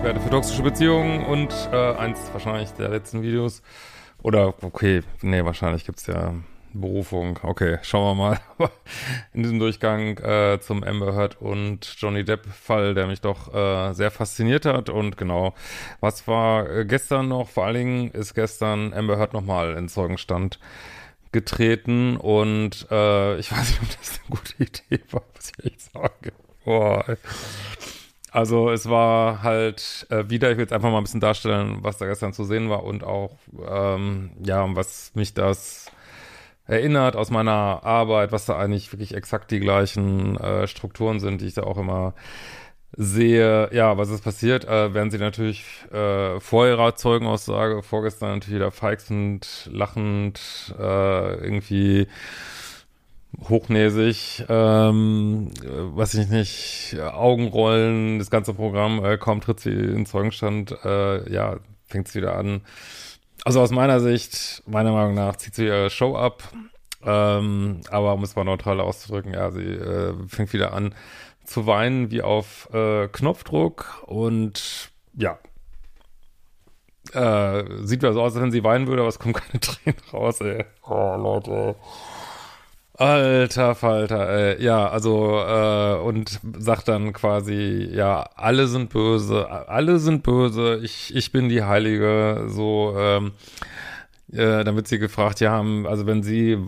Experte für toxische Beziehungen und äh, eins wahrscheinlich der letzten Videos. Oder, okay, nee, wahrscheinlich gibt's ja Berufung. Okay, schauen wir mal. In diesem Durchgang äh, zum Amber Heard und Johnny Depp-Fall, der mich doch äh, sehr fasziniert hat. Und genau, was war äh, gestern noch? Vor allen Dingen ist gestern Amber Heard nochmal in Zeugenstand getreten und äh, ich weiß nicht, ob das eine gute Idee war, was ich echt sage. Boah. Also es war halt äh, wieder, ich will jetzt einfach mal ein bisschen darstellen, was da gestern zu sehen war und auch, ähm, ja, was mich das erinnert aus meiner Arbeit, was da eigentlich wirklich exakt die gleichen äh, Strukturen sind, die ich da auch immer sehe, ja, was ist passiert, äh, werden sie natürlich äh, vor ihrer Zeugenaussage, vorgestern natürlich wieder feixend, lachend, äh, irgendwie hochnäsig, ähm, was ich nicht, Augenrollen, das ganze Programm, äh, kaum tritt sie in Zeugenstand, äh, ja, fängt es wieder an. Also aus meiner Sicht, meiner Meinung nach, zieht sie ihre Show ab, ähm, aber um es mal neutral auszudrücken, ja, sie äh, fängt wieder an, zu weinen wie auf äh, Knopfdruck und ja. Äh, sieht ja so aus, als wenn sie weinen würde, aber es kommen keine Tränen raus, ey. Oh, Leute. Alter Falter, ey. Ja, also, äh, und sagt dann quasi, ja, alle sind böse, alle sind böse, ich, ich bin die Heilige, so, ähm, äh, dann wird sie gefragt, ja, also wenn sie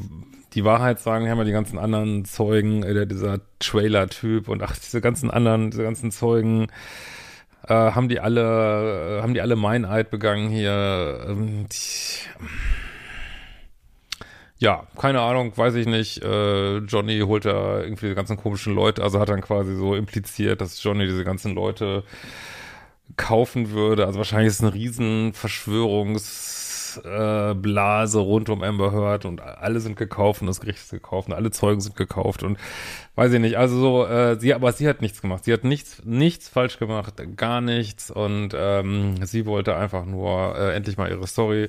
die Wahrheit sagen, haben wir die ganzen anderen Zeugen, äh, dieser Trailer-Typ und ach, diese ganzen anderen, diese ganzen Zeugen, äh, haben die alle, äh, haben die alle Meineid begangen hier. Ähm, die, ja, keine Ahnung, weiß ich nicht. Äh, Johnny holt da irgendwie die ganzen komischen Leute, also hat dann quasi so impliziert, dass Johnny diese ganzen Leute kaufen würde. Also wahrscheinlich ist es eine riesen Verschwörungs- äh, rund um Amber Heard und alle sind gekauft und das Gericht ist gekauft und alle Zeugen sind gekauft und weiß ich nicht. Also so, äh, sie, aber sie hat nichts gemacht. Sie hat nichts, nichts falsch gemacht, gar nichts und ähm, sie wollte einfach nur äh, endlich mal ihre Story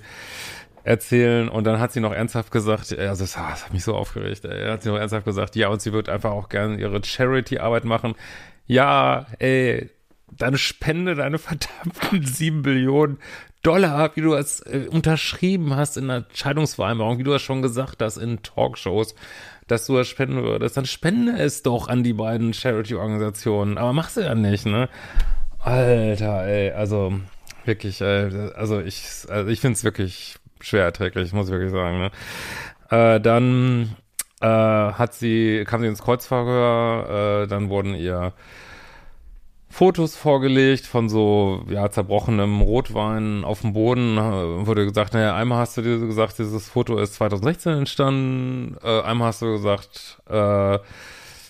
erzählen und dann hat sie noch ernsthaft gesagt, äh, also das, das hat mich so aufgeregt, ey, hat sie noch ernsthaft gesagt, ja und sie wird einfach auch gerne ihre Charity-Arbeit machen. Ja, ey, dann spende deine verdammten sieben Billionen Dollar, wie du es äh, unterschrieben hast in der Scheidungsvereinbarung, wie du es schon gesagt hast in Talkshows, dass du es spenden würdest, dann spende es doch an die beiden Charity-Organisationen. Aber machst du ja nicht, ne? Alter, ey, also wirklich, ey, also ich, also ich finde es wirklich schwer erträglich, muss ich wirklich sagen, ne? Äh, dann äh, hat sie, kam sie ins Kreuzverhör, äh, dann wurden ihr Fotos vorgelegt von so ja zerbrochenem Rotwein auf dem Boden. Äh, wurde gesagt, naja, einmal hast du dir gesagt, dieses Foto ist 2016 entstanden. Äh, einmal hast du gesagt, äh,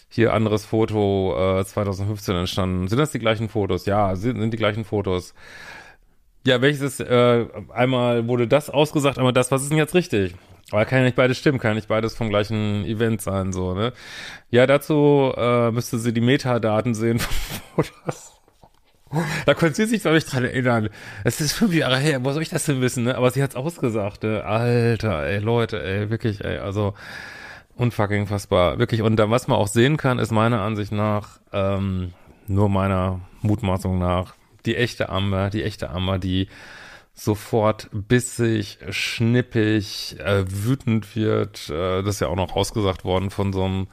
hier anderes Foto äh, 2015 entstanden. Sind das die gleichen Fotos? Ja, sind, sind die gleichen Fotos. Ja, welches äh, einmal wurde das ausgesagt, einmal das, was ist denn jetzt richtig? Aber kann ja nicht beides stimmen, kann ja nicht beides vom gleichen Event sein, so, ne? Ja, dazu äh, müsste sie die Metadaten sehen von Fotos. Da konnte sie sich, glaube ich, dran erinnern. Es ist fünf Jahre her, wo soll ich das denn wissen, ne? Aber sie hat's ausgesagt, ne? Alter, ey, Leute, ey, wirklich, ey, also unfucking fassbar. Wirklich, und da, was man auch sehen kann, ist meiner Ansicht nach, ähm, nur meiner Mutmaßung nach, die echte Amber, die echte Amber, die sofort bissig, schnippig, äh, wütend wird. Äh, das ist ja auch noch ausgesagt worden von so einem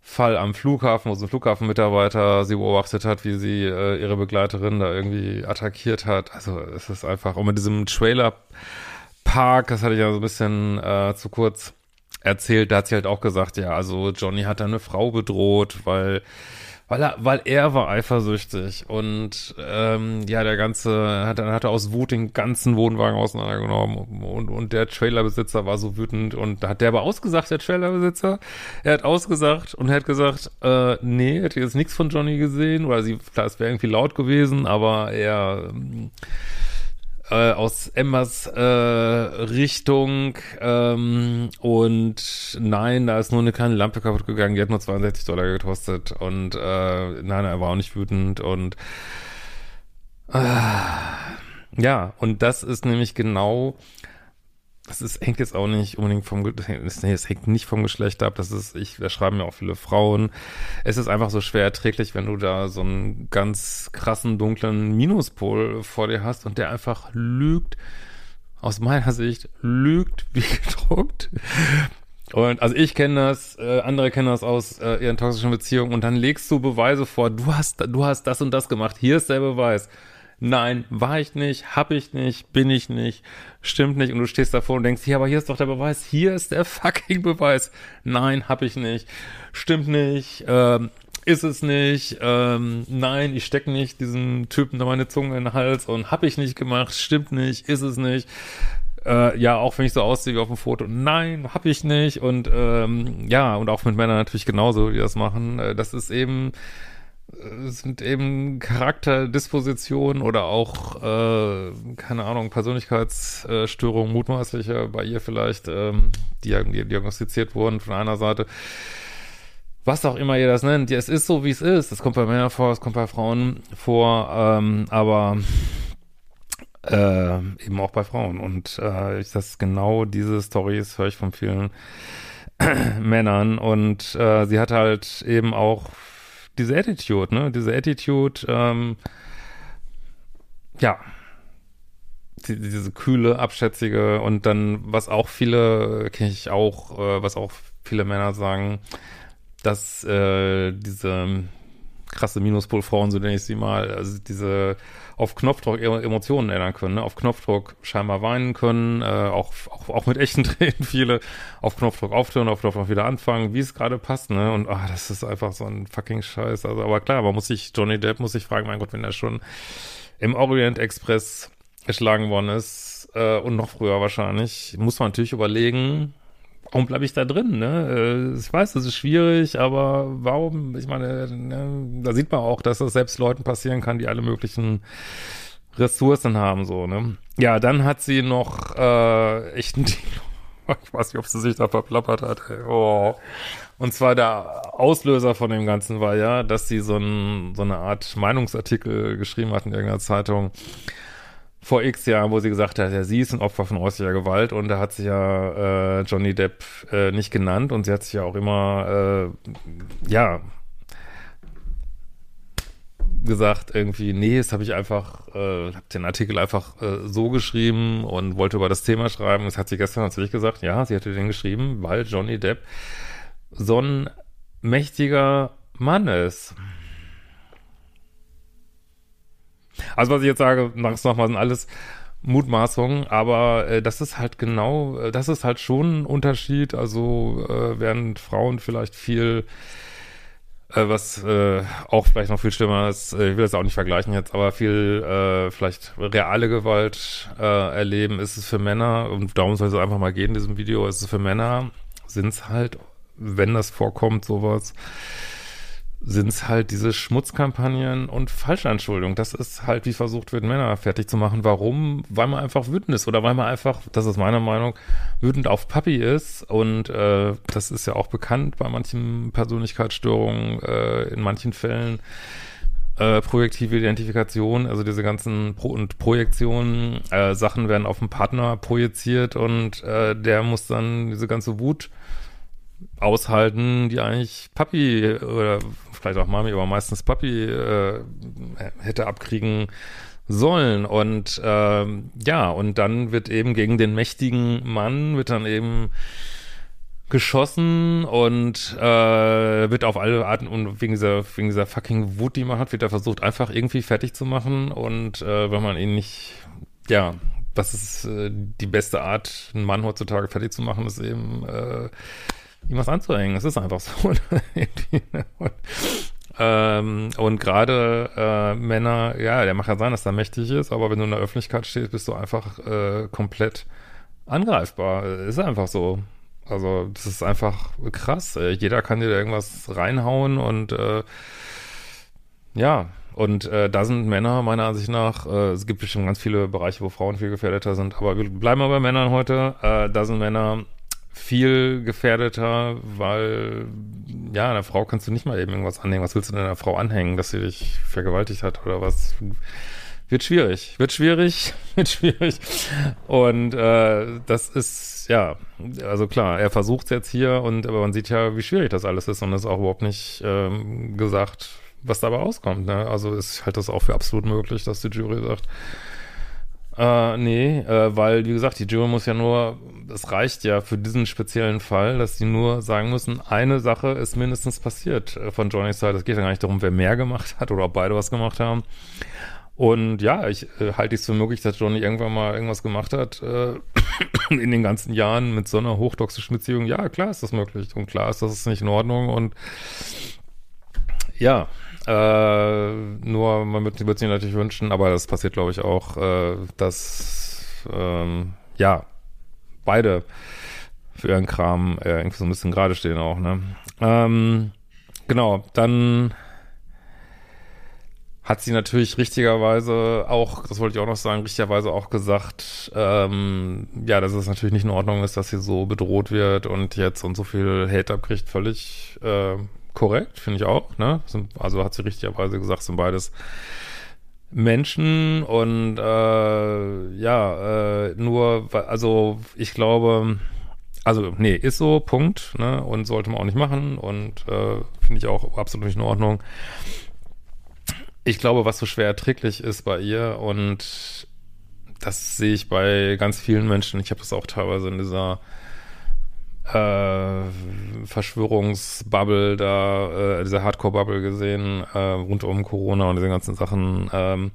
Fall am Flughafen, wo so ein Flughafenmitarbeiter sie beobachtet hat, wie sie äh, ihre Begleiterin da irgendwie attackiert hat. Also es ist einfach, und mit diesem Trailer Park, das hatte ich ja so ein bisschen äh, zu kurz erzählt, da hat sie halt auch gesagt, ja, also Johnny hat da eine Frau bedroht, weil weil er, weil er war eifersüchtig und ähm, ja, der ganze, hat, dann hat er aus Wut den ganzen Wohnwagen auseinandergenommen und, und der Trailerbesitzer war so wütend und da hat der aber ausgesagt, der Trailerbesitzer, er hat ausgesagt und hat gesagt, äh, nee, hätte jetzt nichts von Johnny gesehen oder sie, klar, es wäre irgendwie laut gewesen, aber er äh, aus Emmers äh, Richtung ähm, und nein, da ist nur eine kleine Lampe kaputt gegangen, die hat nur 62 Dollar gekostet und äh, nein, er war auch nicht wütend und äh, ja, und das ist nämlich genau es ist, hängt jetzt auch nicht unbedingt vom, nee, es hängt nicht vom Geschlecht ab, das ist, ich, da schreiben ja auch viele Frauen. Es ist einfach so schwer erträglich, wenn du da so einen ganz krassen, dunklen Minuspol vor dir hast und der einfach lügt, aus meiner Sicht, lügt wie gedruckt. Und also ich kenne das, äh, andere kennen das aus äh, ihren toxischen Beziehungen und dann legst du Beweise vor, du hast, du hast das und das gemacht, hier ist der Beweis. Nein, war ich nicht, hab ich nicht, bin ich nicht, stimmt nicht. Und du stehst davor und denkst, ja, aber hier ist doch der Beweis, hier ist der fucking Beweis. Nein, hab ich nicht, stimmt nicht, ähm, ist es nicht, ähm, nein, ich steck nicht diesen Typen da meine Zunge in den Hals und hab ich nicht gemacht, stimmt nicht, ist es nicht. Äh, ja, auch wenn ich so aussehe wie auf dem Foto, nein, hab ich nicht. Und ähm, ja, und auch mit Männern natürlich genauso, die das machen. Äh, das ist eben sind eben Charakterdispositionen oder auch, äh, keine Ahnung, Persönlichkeitsstörungen, mutmaßliche bei ihr vielleicht, ähm, die, diagnostiziert wurden von einer Seite. Was auch immer ihr das nennt, ja, es ist so, wie es ist. Es kommt bei Männern vor, es kommt bei Frauen vor, ähm, aber äh, eben auch bei Frauen. Und äh, ich, das genau diese Stories höre ich von vielen Männern. Und äh, sie hat halt eben auch diese Attitude, ne? Diese Attitude, ähm, ja, die, diese kühle, abschätzige und dann, was auch viele, kenne ich auch, äh, was auch viele Männer sagen, dass äh, diese krasse Minuspolfrauen, so nenne ich sie mal, also diese auf Knopfdruck Emotionen ändern können, ne? auf Knopfdruck scheinbar weinen können, äh, auch, auch, auch mit echten Tränen viele, auf Knopfdruck aufhören, auf Knopfdruck wieder anfangen, wie es gerade passt, ne? Und ah, das ist einfach so ein fucking Scheiß. Also, aber klar, man muss sich, Johnny Depp muss sich fragen, mein Gott, wenn er schon im Orient Express geschlagen worden ist, äh, und noch früher wahrscheinlich, muss man natürlich überlegen, warum bleibe ich da drin? Ne? Äh, ich weiß, das ist schwierig, aber warum? Ich meine, ne, da sieht man auch, dass das selbst Leuten passieren kann, die alle möglichen Ressourcen haben, so, ne? Ja, dann hat sie noch äh, echt ein ich weiß nicht, ob sie sich da verplappert hat. Ey. Oh. Und zwar der Auslöser von dem Ganzen war ja, dass sie so, ein, so eine Art Meinungsartikel geschrieben hat in irgendeiner Zeitung, vor x Jahren, wo sie gesagt hat, ja, sie ist ein Opfer von häuslicher Gewalt und da hat sie ja äh, Johnny Depp äh, nicht genannt und sie hat sich ja auch immer, äh, ja, gesagt irgendwie, nee, das habe ich einfach, äh, habe den Artikel einfach äh, so geschrieben und wollte über das Thema schreiben. Das hat sie gestern natürlich gesagt, ja, sie hatte den geschrieben, weil Johnny Depp so ein mächtiger Mann ist. Also was ich jetzt sage, mach's nochmal, sind alles Mutmaßungen, aber äh, das ist halt genau, äh, das ist halt schon ein Unterschied. Also äh, während Frauen vielleicht viel äh, was äh, auch vielleicht noch viel schlimmer ist, äh, ich will das auch nicht vergleichen jetzt, aber viel äh, vielleicht reale Gewalt äh, erleben, ist es für Männer, und darum soll es einfach mal gehen in diesem Video, ist es für Männer, sind es halt, wenn das vorkommt, sowas, sind es halt diese Schmutzkampagnen und Falschanschuldigungen. Das ist halt, wie versucht wird, Männer fertig zu machen. Warum? Weil man einfach wütend ist oder weil man einfach, das ist meine Meinung, wütend auf Papi ist. Und äh, das ist ja auch bekannt bei manchen Persönlichkeitsstörungen, äh, in manchen Fällen. Äh, projektive Identifikation, also diese ganzen Pro und Projektionen, äh, Sachen werden auf den Partner projiziert und äh, der muss dann diese ganze Wut aushalten, die eigentlich Papi oder vielleicht auch Mami, aber meistens Papi äh, hätte abkriegen sollen. Und ähm, ja, und dann wird eben gegen den mächtigen Mann wird dann eben geschossen und äh, wird auf alle Arten und wegen dieser, wegen dieser fucking Wut, die man hat, wird er versucht, einfach irgendwie fertig zu machen. Und äh, wenn man ihn nicht, ja, was ist äh, die beste Art, einen Mann heutzutage fertig zu machen, ist eben äh, ihm was anzuhängen. Es ist einfach so. und, ähm, und gerade äh, Männer, ja, der mag ja sein, dass er mächtig ist, aber wenn du in der Öffentlichkeit stehst, bist du einfach äh, komplett angreifbar. Ist einfach so. Also das ist einfach krass. Jeder kann dir da irgendwas reinhauen und äh, ja, und äh, da sind Männer meiner Ansicht nach, äh, es gibt bestimmt ganz viele Bereiche, wo Frauen viel gefährdeter sind, aber wir bleiben mal bei Männern heute. Äh, da sind Männer viel gefährdeter, weil ja, einer Frau kannst du nicht mal eben irgendwas anhängen. Was willst du denn einer Frau anhängen, dass sie dich vergewaltigt hat oder was? Wird schwierig, wird schwierig, wird schwierig. Und äh, das ist, ja, also klar, er versucht es jetzt hier und aber man sieht ja, wie schwierig das alles ist und es ist auch überhaupt nicht ähm, gesagt, was dabei rauskommt. Ne? Also ist halt das auch für absolut möglich, dass die Jury sagt, äh, nee, äh, weil, wie gesagt, die Jury muss ja nur, es reicht ja für diesen speziellen Fall, dass die nur sagen müssen, eine Sache ist mindestens passiert äh, von Johnny's Seite. Es geht ja gar nicht darum, wer mehr gemacht hat oder ob beide was gemacht haben. Und ja, ich äh, halte es für möglich, dass Johnny irgendwann mal irgendwas gemacht hat äh, in den ganzen Jahren mit so einer hochtoxischen Beziehung. Ja, klar ist das möglich und klar ist, das ist nicht in Ordnung und ja, äh, nur man würde würd sich natürlich wünschen, aber das passiert, glaube ich, auch, äh, dass ähm, ja beide für ihren Kram äh, irgendwie so ein bisschen gerade stehen auch, ne? Ähm, genau, dann hat sie natürlich richtigerweise auch, das wollte ich auch noch sagen, richtigerweise auch gesagt, ähm, ja, dass es natürlich nicht in Ordnung ist, dass sie so bedroht wird und jetzt und so viel Hate abkriegt, völlig äh, korrekt, finde ich auch. Ne? also hat sie richtigerweise gesagt, sind beides Menschen und äh, ja, äh, nur, also ich glaube, also nee, ist so, Punkt, ne? Und sollte man auch nicht machen und äh, finde ich auch absolut nicht in Ordnung. Ich glaube, was so schwer erträglich ist bei ihr und das sehe ich bei ganz vielen Menschen, ich habe das auch teilweise in dieser äh, Verschwörungsbubble da, äh, diese Hardcore-Bubble gesehen, äh, rund um Corona und diese ganzen Sachen. Ähm,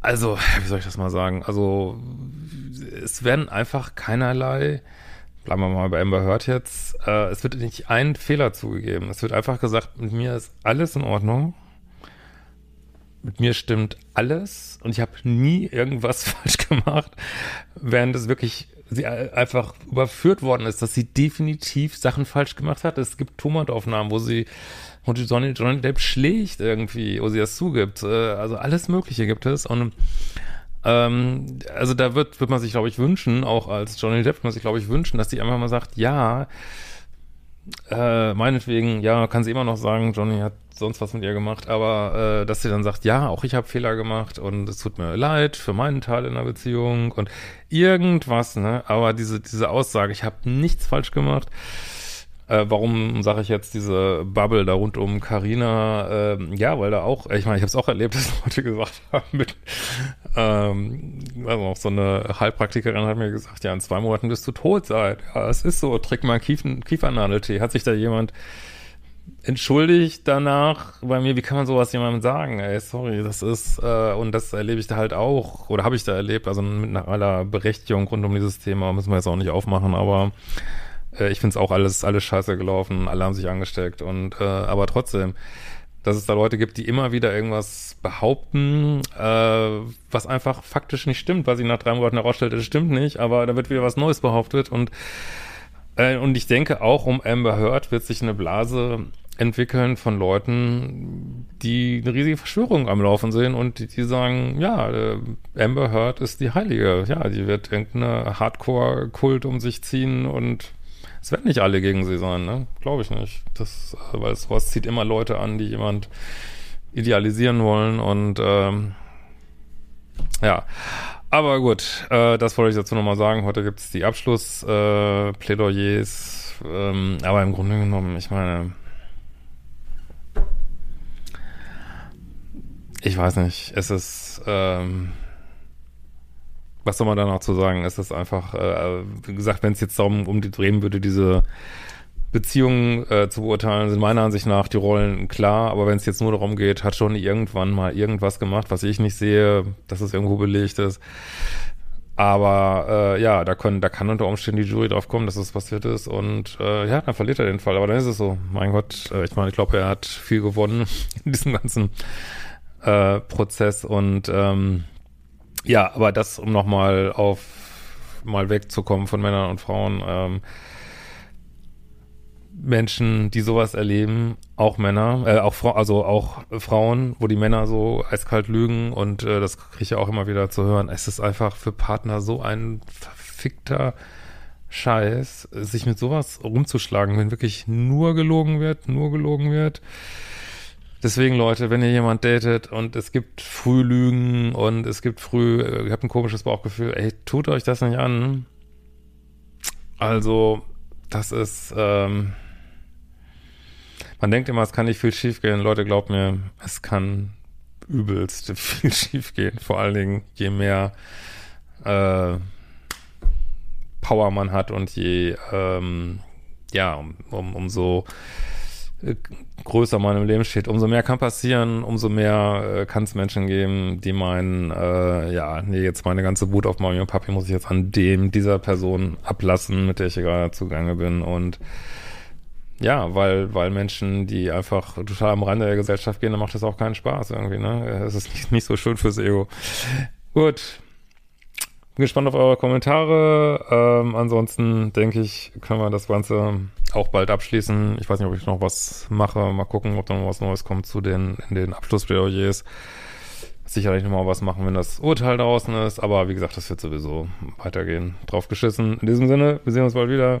also, wie soll ich das mal sagen? Also, es werden einfach keinerlei, bleiben wir mal bei Amber Heard jetzt, äh, es wird nicht ein Fehler zugegeben. Es wird einfach gesagt, mit mir ist alles in Ordnung. Mit mir stimmt alles und ich habe nie irgendwas falsch gemacht, während es wirklich sie einfach überführt worden ist, dass sie definitiv Sachen falsch gemacht hat. Es gibt Tumortaufnahmen, wo sie die Johnny, Johnny Depp schlägt irgendwie, wo sie das zugibt. Äh, also alles Mögliche gibt es und ähm, also da wird, wird man sich, glaube ich, wünschen, auch als Johnny Depp, wird man sich, glaube ich, wünschen, dass sie einfach mal sagt, ja, äh, meinetwegen, ja, kann sie immer noch sagen, Johnny hat sonst was mit ihr gemacht, aber äh, dass sie dann sagt, ja, auch ich habe Fehler gemacht und es tut mir leid für meinen Teil in der Beziehung und irgendwas, ne? Aber diese, diese Aussage, ich habe nichts falsch gemacht, äh, warum sage ich jetzt diese Bubble da rund um Carina? Äh, ja, weil da auch, ich meine, ich habe es auch erlebt, dass Leute gesagt haben, mit, ähm, also auch so eine Heilpraktikerin hat mir gesagt, ja, in zwei Monaten wirst du tot sein. Ja, es ist so, trick mal Kiefen, Kiefernadeltee. Hat sich da jemand entschuldigt danach bei mir, wie kann man sowas jemandem sagen? Ey, sorry, das ist, äh, und das erlebe ich da halt auch, oder habe ich da erlebt, also mit aller Berechtigung rund um dieses Thema, müssen wir jetzt auch nicht aufmachen, aber äh, ich finde es auch alles, alles scheiße gelaufen, alle haben sich angesteckt und äh, aber trotzdem, dass es da Leute gibt, die immer wieder irgendwas behaupten, äh, was einfach faktisch nicht stimmt, weil sich nach drei Monaten herausstellt, es stimmt nicht, aber da wird wieder was Neues behauptet und äh, und ich denke auch um Amber Heard wird sich eine Blase entwickeln von Leuten, die eine riesige Verschwörung am Laufen sehen und die, die sagen, ja, äh, Amber Heard ist die Heilige. Ja, die wird irgendeine Hardcore-Kult um sich ziehen und es werden nicht alle gegen sie sein, ne? Glaube ich nicht. Das, äh, weil sowas zieht immer Leute an, die jemand idealisieren wollen und ähm, ja. Aber gut, äh, das wollte ich dazu nochmal sagen. Heute gibt es die Abschlussplädoyers. Äh, ähm, aber im Grunde genommen, ich meine, ich weiß nicht, es ist, ähm, was soll man da noch zu sagen? Es ist einfach, äh, wie gesagt, wenn es jetzt darum um die drehen würde, diese Beziehungen äh, zu beurteilen, sind meiner Ansicht nach die Rollen klar, aber wenn es jetzt nur darum geht, hat schon irgendwann mal irgendwas gemacht, was ich nicht sehe, dass es irgendwo belegt ist. Aber äh, ja, da können, da kann unter Umständen die Jury drauf kommen, dass es passiert ist und äh, ja, dann verliert er den Fall. Aber dann ist es so. Mein Gott, äh, ich meine, ich glaube, er hat viel gewonnen in diesem ganzen äh, Prozess und ähm, ja, aber das, um nochmal auf mal wegzukommen von Männern und Frauen, ähm, Menschen, die sowas erleben, auch Männer, äh, auch Frauen, also auch Frauen, wo die Männer so eiskalt lügen und äh, das kriege ich ja auch immer wieder zu hören. Es ist einfach für Partner so ein verfickter Scheiß, sich mit sowas rumzuschlagen, wenn wirklich nur gelogen wird, nur gelogen wird. Deswegen, Leute, wenn ihr jemand datet und es gibt Frühlügen und es gibt früh, ihr habt ein komisches Bauchgefühl, ey, tut euch das nicht an. Also, das ist, ähm, man denkt immer, es kann nicht viel schief gehen. Leute, glaubt mir, es kann übelst viel schief gehen. Vor allen Dingen, je mehr äh, Power man hat und je, ähm, ja, um, um, umso größer man im Leben steht, umso mehr kann passieren, umso mehr äh, kann es Menschen geben, die meinen, äh, ja, nee, jetzt meine ganze Wut auf Mami und Papi muss ich jetzt an dem, dieser Person ablassen, mit der ich gerade zugange bin und ja, weil, weil Menschen, die einfach total am Rande der Gesellschaft gehen, dann macht das auch keinen Spaß irgendwie, ne? Es ist nicht, nicht so schön fürs Ego. Gut. Bin gespannt auf eure Kommentare. Ähm, ansonsten denke ich, können wir das Ganze auch bald abschließen. Ich weiß nicht, ob ich noch was mache. Mal gucken, ob da noch was Neues kommt zu den, in den Abschlussplädoyers. Sicherlich nochmal was machen, wenn das Urteil draußen ist. Aber wie gesagt, das wird sowieso weitergehen. Drauf geschissen. In diesem Sinne, wir sehen uns bald wieder.